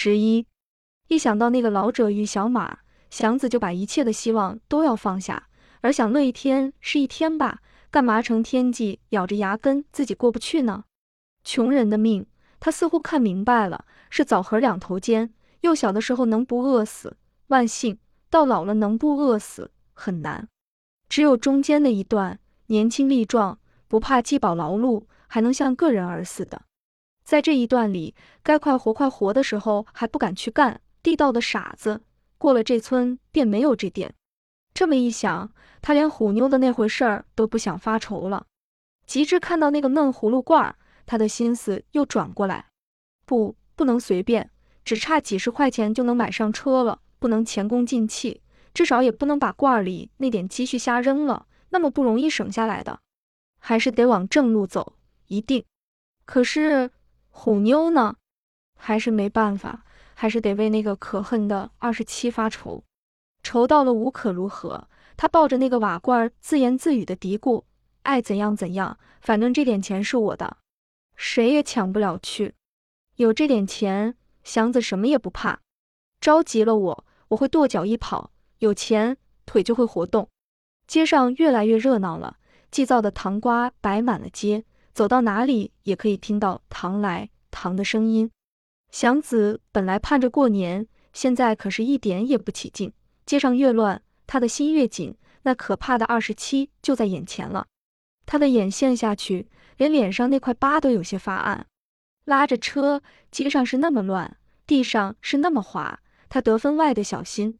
十一，一想到那个老者与小马，祥子就把一切的希望都要放下，而享乐一天是一天吧，干嘛成天际咬着牙根自己过不去呢？穷人的命，他似乎看明白了，是枣核两头尖。幼小的时候能不饿死，万幸；到老了能不饿死，很难。只有中间的一段，年轻力壮，不怕饥饱劳碌，还能像个人儿似的。在这一段里，该快活快活的时候还不敢去干，地道的傻子。过了这村便没有这店。这么一想，他连虎妞的那回事儿都不想发愁了。及至看到那个闷葫芦罐儿，他的心思又转过来，不，不能随便。只差几十块钱就能买上车了，不能前功尽弃，至少也不能把罐里那点积蓄瞎扔了。那么不容易省下来的，还是得往正路走，一定。可是虎妞呢？还是没办法，还是得为那个可恨的二十七发愁。愁到了无可如何，他抱着那个瓦罐，自言自语的嘀咕：“爱怎样怎样，反正这点钱是我的，谁也抢不了去。有这点钱。”祥子什么也不怕，着急了我，我会跺脚一跑。有钱，腿就会活动。街上越来越热闹了，祭灶的糖瓜摆满了街，走到哪里也可以听到糖来糖的声音。祥子本来盼着过年，现在可是一点也不起劲。街上越乱，他的心越紧。那可怕的二十七就在眼前了，他的眼陷下去，连脸上那块疤都有些发暗。拉着车，街上是那么乱，地上是那么滑，他得分外的小心。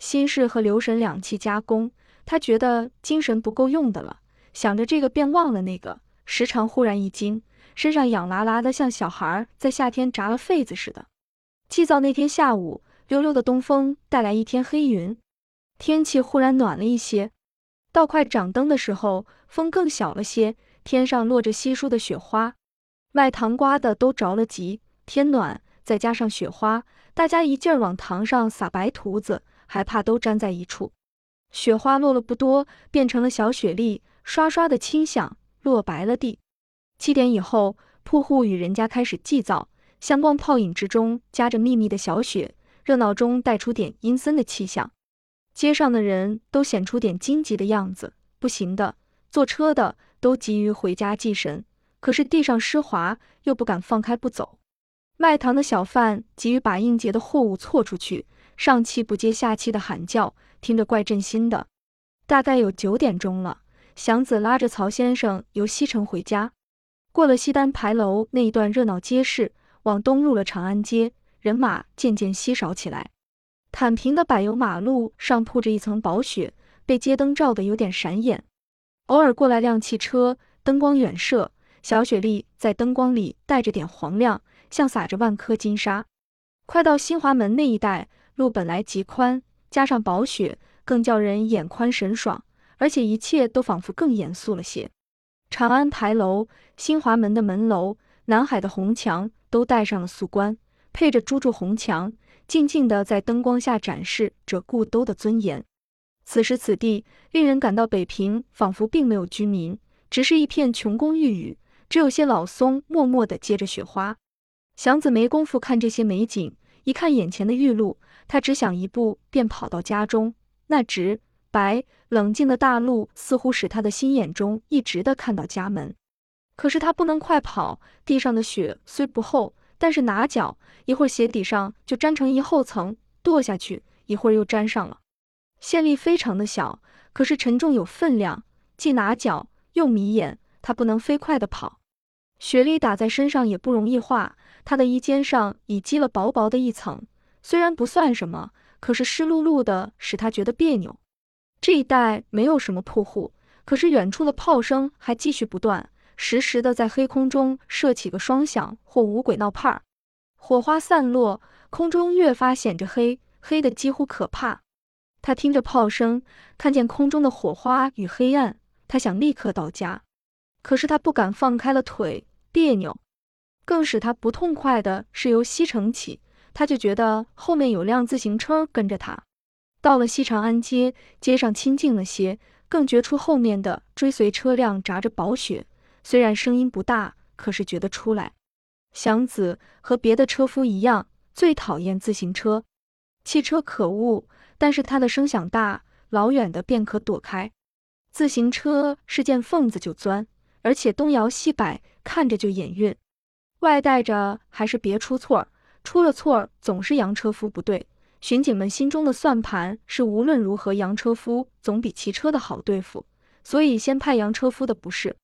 心事和留神两气加工，他觉得精神不够用的了。想着这个，便忘了那个，时常忽然一惊，身上痒辣辣的，像小孩在夏天炸了痱子似的。祭灶那天下午，溜溜的东风带来一天黑云，天气忽然暖了一些。到快掌灯的时候，风更小了些，天上落着稀疏的雪花。卖糖瓜的都着了急，天暖，再加上雪花，大家一劲儿往糖上撒白涂子，还怕都粘在一处。雪花落了不多，变成了小雪粒，刷刷的轻响，落白了地。七点以后，铺户与人家开始祭灶，香光泡影之中夹着密密的小雪，热闹中带出点阴森的气象。街上的人都显出点惊急的样子，不行的，坐车的都急于回家祭神。可是地上湿滑，又不敢放开不走。卖糖的小贩急于把应节的货物错出去，上气不接下气的喊叫，听着怪震心的。大概有九点钟了，祥子拉着曹先生由西城回家，过了西单牌楼那一段热闹街市，往东入了长安街，人马渐渐稀少起来。坦平的柏油马路上铺着一层薄雪，被街灯照得有点闪眼，偶尔过来辆汽车，灯光远射。小雪粒在灯光里带着点黄亮，像撒着万颗金沙。快到新华门那一带，路本来极宽，加上薄雪，更叫人眼宽神爽，而且一切都仿佛更严肃了些。长安牌楼、新华门的门楼、南海的红墙都带上了素冠，配着朱柱红墙，静静地在灯光下展示着故都的尊严。此时此地，令人感到北平仿佛并没有居民，只是一片琼宫玉宇。只有些老松默默地接着雪花，祥子没工夫看这些美景，一看眼前的玉露，他只想一步便跑到家中。那直白冷静的大路似乎使他的心眼中一直的看到家门。可是他不能快跑，地上的雪虽不厚，但是拿脚一会儿鞋底上就粘成一厚层，跺下去一会儿又粘上了。线力非常的小，可是沉重有分量，既拿脚又迷眼，他不能飞快的跑。雪粒打在身上也不容易化，他的衣肩上已积了薄薄的一层，虽然不算什么，可是湿漉漉的，使他觉得别扭。这一带没有什么铺户，可是远处的炮声还继续不断，时时的在黑空中射起个双响或五鬼闹派，火花散落，空中越发显着黑，黑的几乎可怕。他听着炮声，看见空中的火花与黑暗，他想立刻到家，可是他不敢放开了腿。别扭，更使他不痛快的是，由西城起，他就觉得后面有辆自行车跟着他。到了西长安街，街上清静了些，更觉出后面的追随车辆扎着薄雪，虽然声音不大，可是觉得出来。祥子和别的车夫一样，最讨厌自行车。汽车可恶，但是它的声响大，老远的便可躲开。自行车是见缝子就钻，而且东摇西摆，看着就眼晕。外带着还是别出错，出了错总是洋车夫不对。巡警们心中的算盘是无论如何洋车夫总比骑车的好对付，所以先派洋车夫的不是。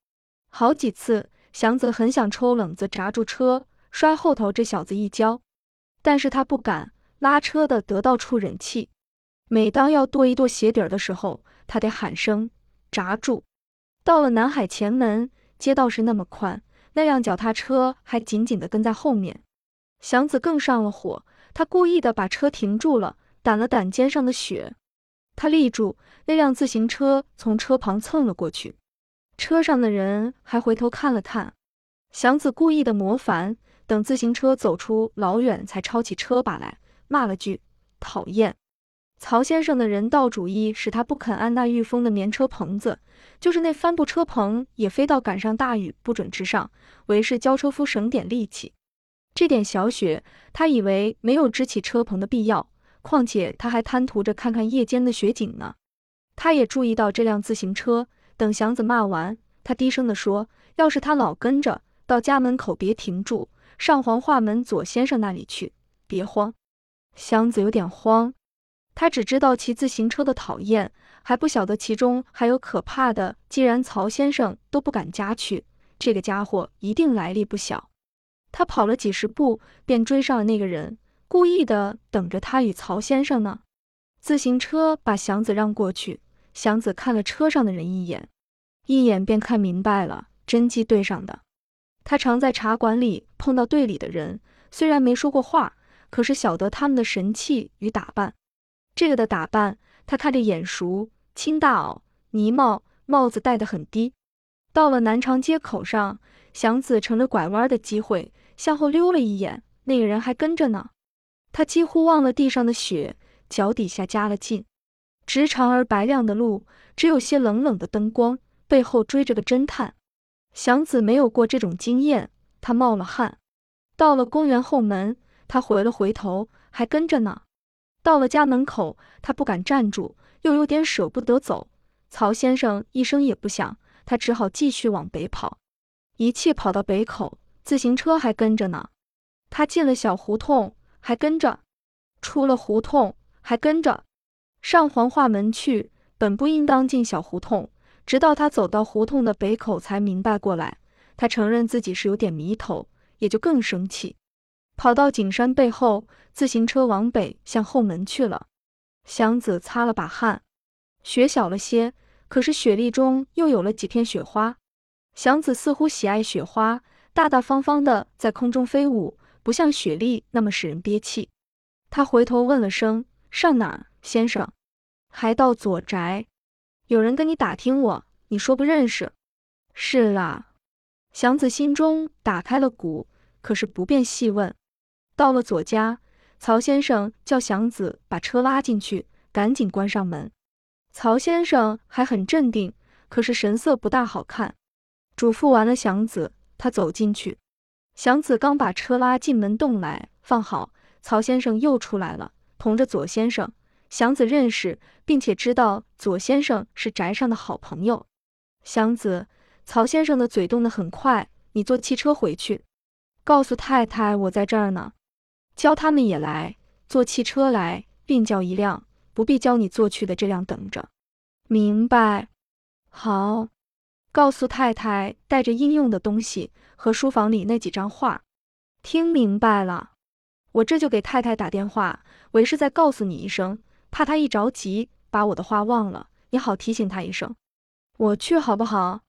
好几次，祥子很想抽冷子砸住车，摔后头这小子一跤，但是他不敢。拉车的得到处忍气，每当要跺一跺鞋底儿的时候，他得喊声砸住。到了南海前门，街道是那么宽，那辆脚踏车还紧紧地跟在后面。祥子更上了火，他故意的把车停住了，掸了掸肩上的雪。他立住，那辆自行车从车旁蹭了过去，车上的人还回头看了看。祥子故意的磨烦，等自行车走出老远，才抄起车把来。骂了句讨厌，曹先生的人道主义使他不肯按那御风的棉车棚子，就是那帆布车棚也非到赶上大雨不准之上，为是教车夫省点力气。这点小雪，他以为没有支起车棚的必要，况且他还贪图着看看夜间的雪景呢。他也注意到这辆自行车，等祥子骂完，他低声地说：“要是他老跟着，到家门口别停住，上黄化门左先生那里去，别慌。”祥子有点慌，他只知道骑自行车的讨厌，还不晓得其中还有可怕的。既然曹先生都不敢家去，这个家伙一定来历不小。他跑了几十步，便追上了那个人，故意的等着他与曹先生呢。自行车把祥子让过去，祥子看了车上的人一眼，一眼便看明白了，真机对上的。他常在茶馆里碰到队里的人，虽然没说过话。可是晓得他们的神气与打扮，这个的打扮他看着眼熟，青大袄、呢帽，帽子戴得很低。到了南长街口上，祥子乘着拐弯的机会向后溜了一眼，那个人还跟着呢。他几乎忘了地上的雪，脚底下加了劲。直长而白亮的路，只有些冷冷的灯光，背后追着个侦探。祥子没有过这种经验，他冒了汗。到了公园后门。他回了回头，还跟着呢。到了家门口，他不敢站住，又有点舍不得走。曹先生一声也不响，他只好继续往北跑。一气跑到北口，自行车还跟着呢。他进了小胡同，还跟着；出了胡同，还跟着。上黄化门去，本不应当进小胡同。直到他走到胡同的北口，才明白过来。他承认自己是有点迷头，也就更生气。跑到景山背后，自行车往北向后门去了。祥子擦了把汗，雪小了些，可是雪粒中又有了几片雪花。祥子似乎喜爱雪花，大大方方的在空中飞舞，不像雪莉那么使人憋气。他回头问了声：“上哪儿，先生？”“还到左宅。”“有人跟你打听我，你说不认识？”“是啦。”祥子心中打开了鼓，可是不便细问。到了左家，曹先生叫祥子把车拉进去，赶紧关上门。曹先生还很镇定，可是神色不大好看。嘱咐完了祥子，他走进去。祥子刚把车拉进门洞来放好，曹先生又出来了，同着左先生。祥子认识，并且知道左先生是宅上的好朋友。祥子，曹先生的嘴动得很快，你坐汽车回去，告诉太太我在这儿呢。叫他们也来，坐汽车来，另叫一辆，不必叫你坐去的这辆等着。明白？好。告诉太太带着应用的东西和书房里那几张画。听明白了。我这就给太太打电话，为是再告诉你一声，怕她一着急把我的话忘了，你好提醒她一声。我去好不好？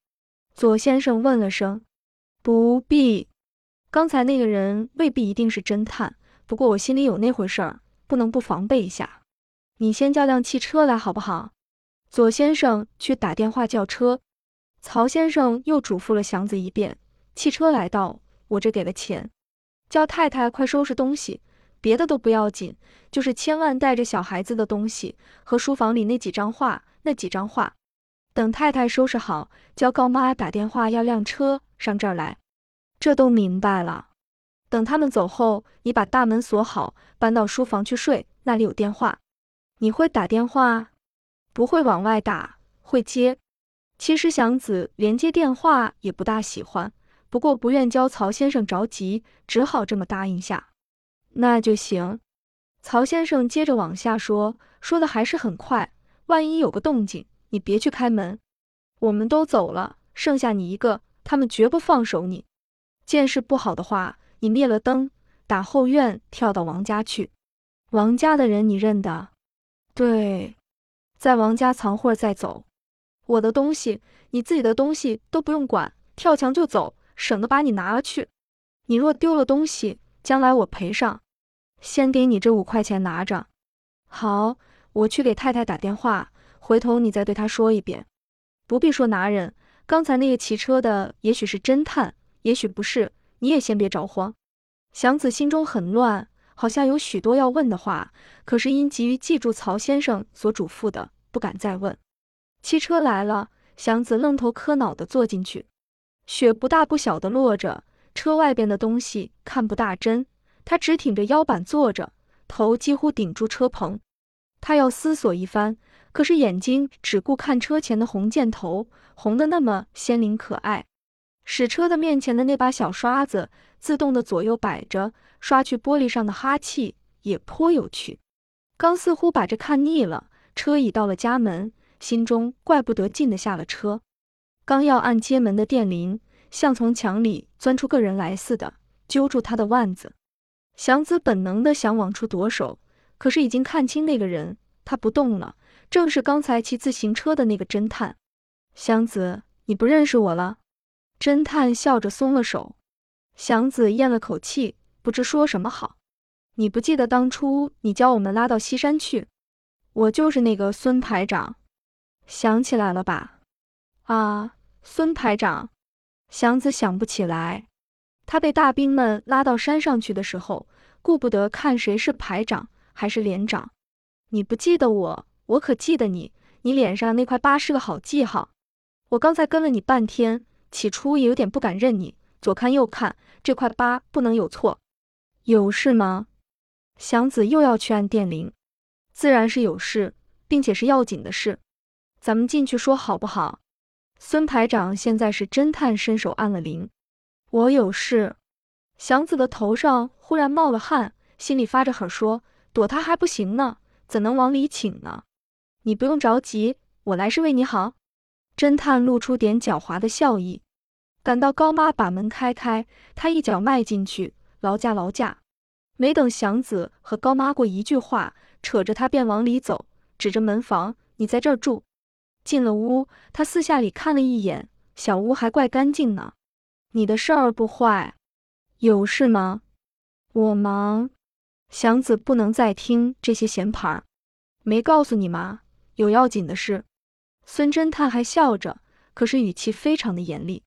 左先生问了声。不必。刚才那个人未必一定是侦探。不过我心里有那回事儿，不能不防备一下。你先叫辆汽车来好不好？左先生去打电话叫车。曹先生又嘱咐了祥子一遍。汽车来到，我这给了钱。叫太太快收拾东西，别的都不要紧，就是千万带着小孩子的东西和书房里那几张画。那几张画，等太太收拾好，叫高妈打电话要辆车上这儿来。这都明白了。等他们走后，你把大门锁好，搬到书房去睡，那里有电话。你会打电话？不会往外打，会接。其实祥子连接电话也不大喜欢，不过不愿教曹先生着急，只好这么答应下。那就行。曹先生接着往下说，说的还是很快。万一有个动静，你别去开门。我们都走了，剩下你一个，他们绝不放手你。见势不好的话，你灭了灯，打后院跳到王家去。王家的人你认得？对，在王家藏会再走。我的东西，你自己的东西都不用管，跳墙就走，省得把你拿了去。你若丢了东西，将来我赔上。先给你这五块钱拿着。好，我去给太太打电话，回头你再对她说一遍。不必说拿人，刚才那个骑车的也许是侦探，也许不是，你也先别着慌。祥子心中很乱，好像有许多要问的话，可是因急于记住曹先生所嘱咐的，不敢再问。汽车来了，祥子愣头磕脑的坐进去。雪不大不小的落着，车外边的东西看不大真。他直挺着腰板坐着，头几乎顶住车棚。他要思索一番，可是眼睛只顾看车前的红箭头，红的那么鲜灵可爱。使车的面前的那把小刷子自动的左右摆着，刷去玻璃上的哈气，也颇有趣。刚似乎把这看腻了，车已到了家门，心中怪不得进的下了车。刚要按街门的电铃，像从墙里钻出个人来似的，揪住他的腕子。祥子本能的想往出躲手，可是已经看清那个人，他不动了，正是刚才骑自行车的那个侦探。祥子，你不认识我了？侦探笑着松了手。祥子咽了口气，不知说什么好。你不记得当初你将我们拉到西山去？我就是那个孙排长，想起来了吧？啊，孙排长，祥子想不起来。他被大兵们拉到山上去的时候，顾不得看谁是排长还是连长。你不记得我，我可记得你。你脸上那块疤是个好记号。我刚才跟了你半天，起初也有点不敢认你，左看右看，这块疤不能有错。有事吗？祥子又要去按电铃，自然是有事，并且是要紧的事。咱们进去说好不好？孙排长现在是侦探，伸手按了铃。我有事，祥子的头上忽然冒了汗，心里发着狠，说：“躲他还不行呢，怎能往里请呢？你不用着急，我来是为你好。”侦探露出点狡猾的笑意。赶到高妈把门开开，他一脚迈进去，劳驾劳驾。没等祥子和高妈过一句话，扯着他便往里走，指着门房：“你在这儿住。”进了屋，他四下里看了一眼，小屋还怪干净呢。你的事儿不坏，有事吗？我忙。祥子不能再听这些闲牌儿，没告诉你吗？有要紧的事。孙侦探还笑着，可是语气非常的严厉。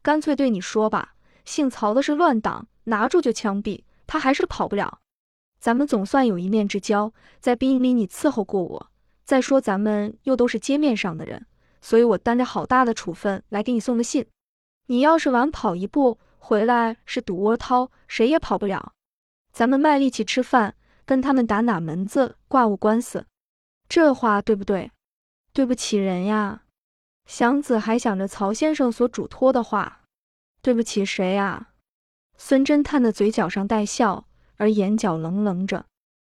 干脆对你说吧，姓曹的是乱党，拿住就枪毙，他还是跑不了。咱们总算有一面之交，在兵营里你伺候过我。再说咱们又都是街面上的人，所以我担着好大的处分来给你送的信。你要是晚跑一步回来是赌窝掏，谁也跑不了。咱们卖力气吃饭，跟他们打哪门子挂物官司？这话对不对？对不起人呀。祥子还想着曹先生所嘱托的话，对不起谁呀？孙侦探的嘴角上带笑，而眼角冷冷着。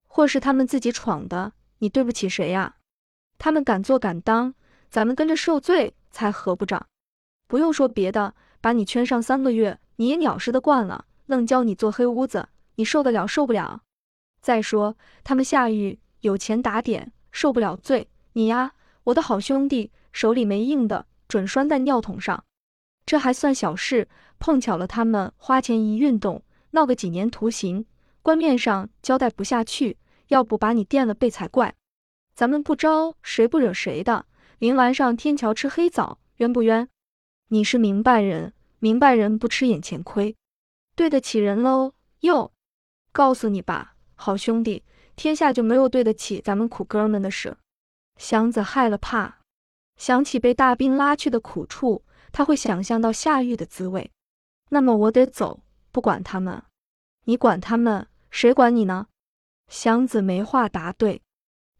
或是他们自己闯的，你对不起谁呀？他们敢做敢当，咱们跟着受罪才合不着。不用说别的，把你圈上三个月，你也鸟似的惯了，愣教你做黑屋子，你受得了受不了？再说他们下狱有钱打点，受不了罪，你呀，我的好兄弟，手里没硬的，准拴在尿桶上。这还算小事，碰巧了他们花钱一运动，闹个几年徒刑，官面上交代不下去，要不把你垫了背才怪。咱们不招谁不惹谁的，临完上天桥吃黑枣，冤不冤？你是明白人，明白人不吃眼前亏，对得起人喽。哟，告诉你吧，好兄弟，天下就没有对得起咱们苦哥们的事。祥子害了怕，想起被大兵拉去的苦处，他会想象到下狱的滋味。那么我得走，不管他们。你管他们，谁管你呢？祥子没话答对，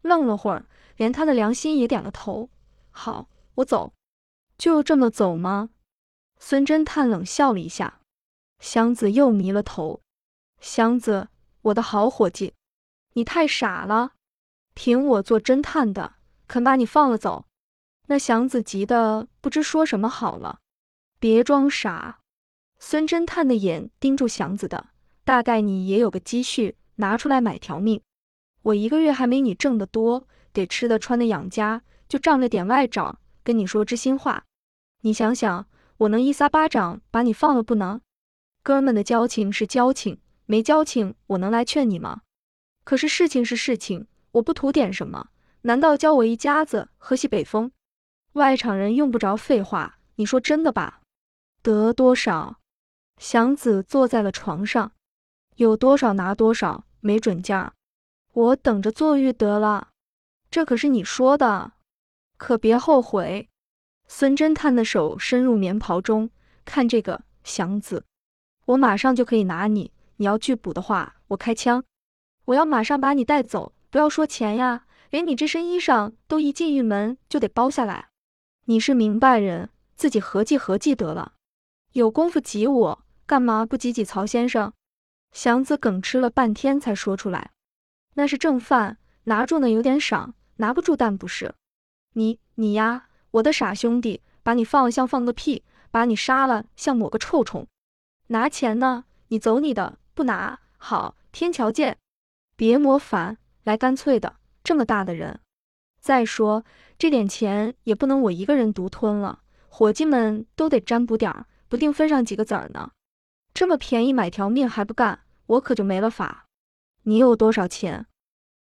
愣了会儿，连他的良心也点了头。好，我走。就这么走吗？孙侦探冷笑了一下。祥子又迷了头。祥子，我的好伙计，你太傻了。凭我做侦探的，肯把你放了走？那祥子急得不知说什么好了。别装傻。孙侦探的眼盯住祥子的，大概你也有个积蓄。拿出来买条命，我一个月还没你挣得多，得吃的穿的养家，就仗着点外长，跟你说知心话。你想想，我能一撒巴掌把你放了不能？哥们的交情是交情，没交情我能来劝你吗？可是事情是事情，我不图点什么，难道教我一家子喝西北风？外场人用不着废话，你说真的吧？得多少？祥子坐在了床上，有多少拿多少。没准价，我等着坐狱得了。这可是你说的，可别后悔。孙侦探的手伸入棉袍中，看这个祥子，我马上就可以拿你。你要拒捕的话，我开枪。我要马上把你带走，不要说钱呀，连你这身衣裳都一进狱门就得包下来。你是明白人，自己合计合计得了。有功夫挤我，干嘛不挤挤曹先生？祥子梗吃了半天才说出来：“那是正饭，拿住呢有点赏，拿不住但不是。你你呀，我的傻兄弟，把你放了像放个屁，把你杀了像抹个臭虫。拿钱呢？你走你的，不拿好，天桥见。别磨烦，来干脆的，这么大的人。再说这点钱也不能我一个人独吞了，伙计们都得占补点儿，不定分上几个子儿呢。”这么便宜买条命还不干，我可就没了法。你有多少钱？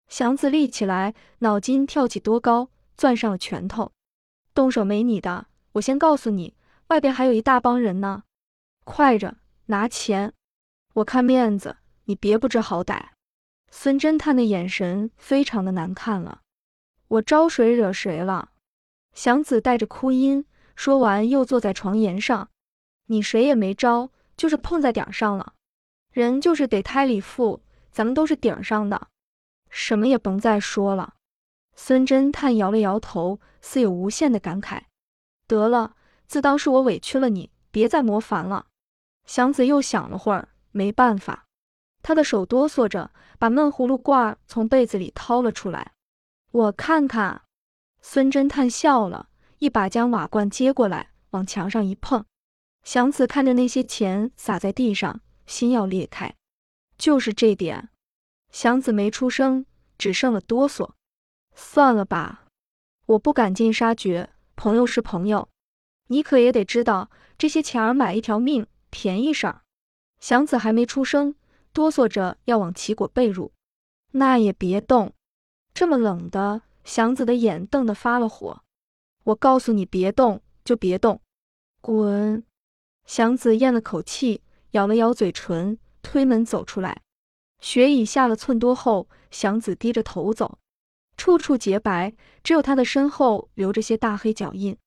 祥子立起来，脑筋跳起多高，攥上了拳头。动手没你的，我先告诉你，外边还有一大帮人呢。快着，拿钱！我看面子，你别不知好歹。孙侦探的眼神非常的难看了。我招谁惹谁了？祥子带着哭音，说完又坐在床沿上。你谁也没招。就是碰在点上了，人就是得胎里富，咱们都是顶上的，什么也甭再说了。孙侦探摇了摇头，似有无限的感慨。得了，自当是我委屈了你，别再磨烦了。祥子又想了会儿，没办法，他的手哆嗦着，把闷葫芦罐从被子里掏了出来。我看看。孙侦探笑了，一把将瓦罐接过来，往墙上一碰。祥子看着那些钱洒在地上，心要裂开。就是这点，祥子没出声，只剩了哆嗦。算了吧，我不赶尽杀绝，朋友是朋友，你可也得知道，这些钱儿买一条命便宜事儿。祥子还没出声，哆嗦着要往齐果被褥。那也别动，这么冷的，祥子的眼瞪得发了火。我告诉你，别动就别动，滚！祥子咽了口气，咬了咬嘴唇，推门走出来。雪已下了寸多后，祥子低着头走，处处洁白，只有他的身后留着些大黑脚印。